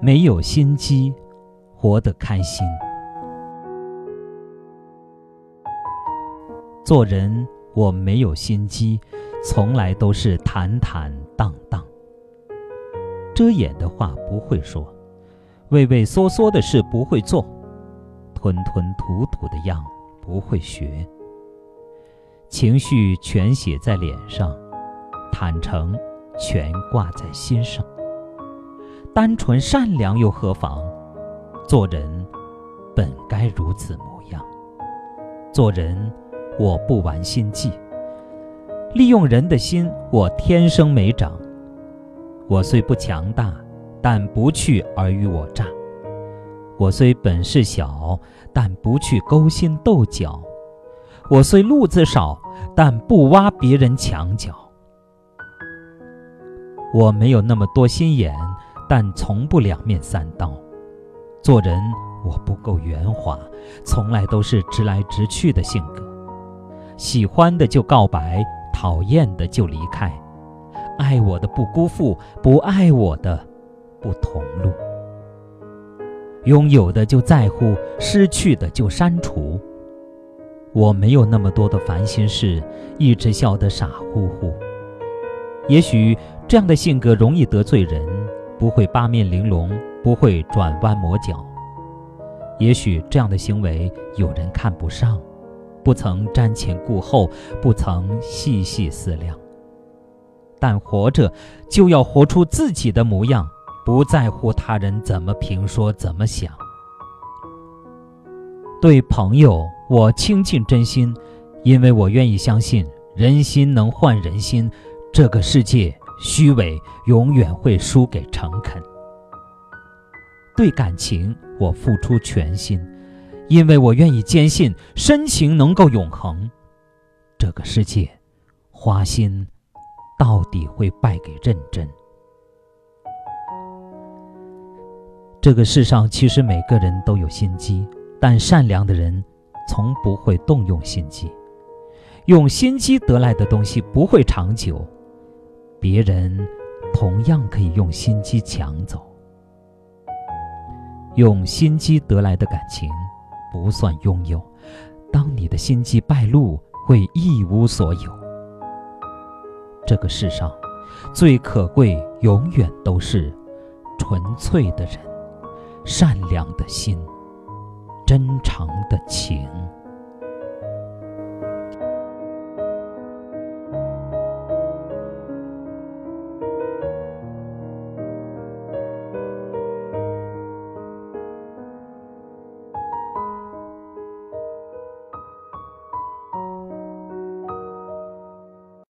没有心机，活得开心。做人我没有心机，从来都是坦坦荡荡。遮掩的话不会说，畏畏缩缩的事不会做，吞吞吐吐的样不会学。情绪全写在脸上，坦诚全挂在心上。单纯善良又何妨？做人本该如此模样。做人我不玩心计，利用人的心我天生没长。我虽不强大，但不去尔虞我诈；我虽本事小，但不去勾心斗角；我虽路子少，但不挖别人墙角。我没有那么多心眼。但从不两面三刀，做人我不够圆滑，从来都是直来直去的性格。喜欢的就告白，讨厌的就离开，爱我的不辜负，不爱我的不同路。拥有的就在乎，失去的就删除。我没有那么多的烦心事，一直笑得傻乎乎。也许这样的性格容易得罪人。不会八面玲珑，不会转弯抹角。也许这样的行为有人看不上，不曾瞻前顾后，不曾细细思量。但活着就要活出自己的模样，不在乎他人怎么评说、怎么想。对朋友，我倾尽真心，因为我愿意相信人心能换人心，这个世界。虚伪永远会输给诚恳。对感情，我付出全心，因为我愿意坚信深情能够永恒。这个世界，花心到底会败给认真。这个世上其实每个人都有心机，但善良的人从不会动用心机。用心机得来的东西不会长久。别人同样可以用心机抢走，用心机得来的感情不算拥有。当你的心机败露，会一无所有。这个世上最可贵，永远都是纯粹的人、善良的心、真诚的情。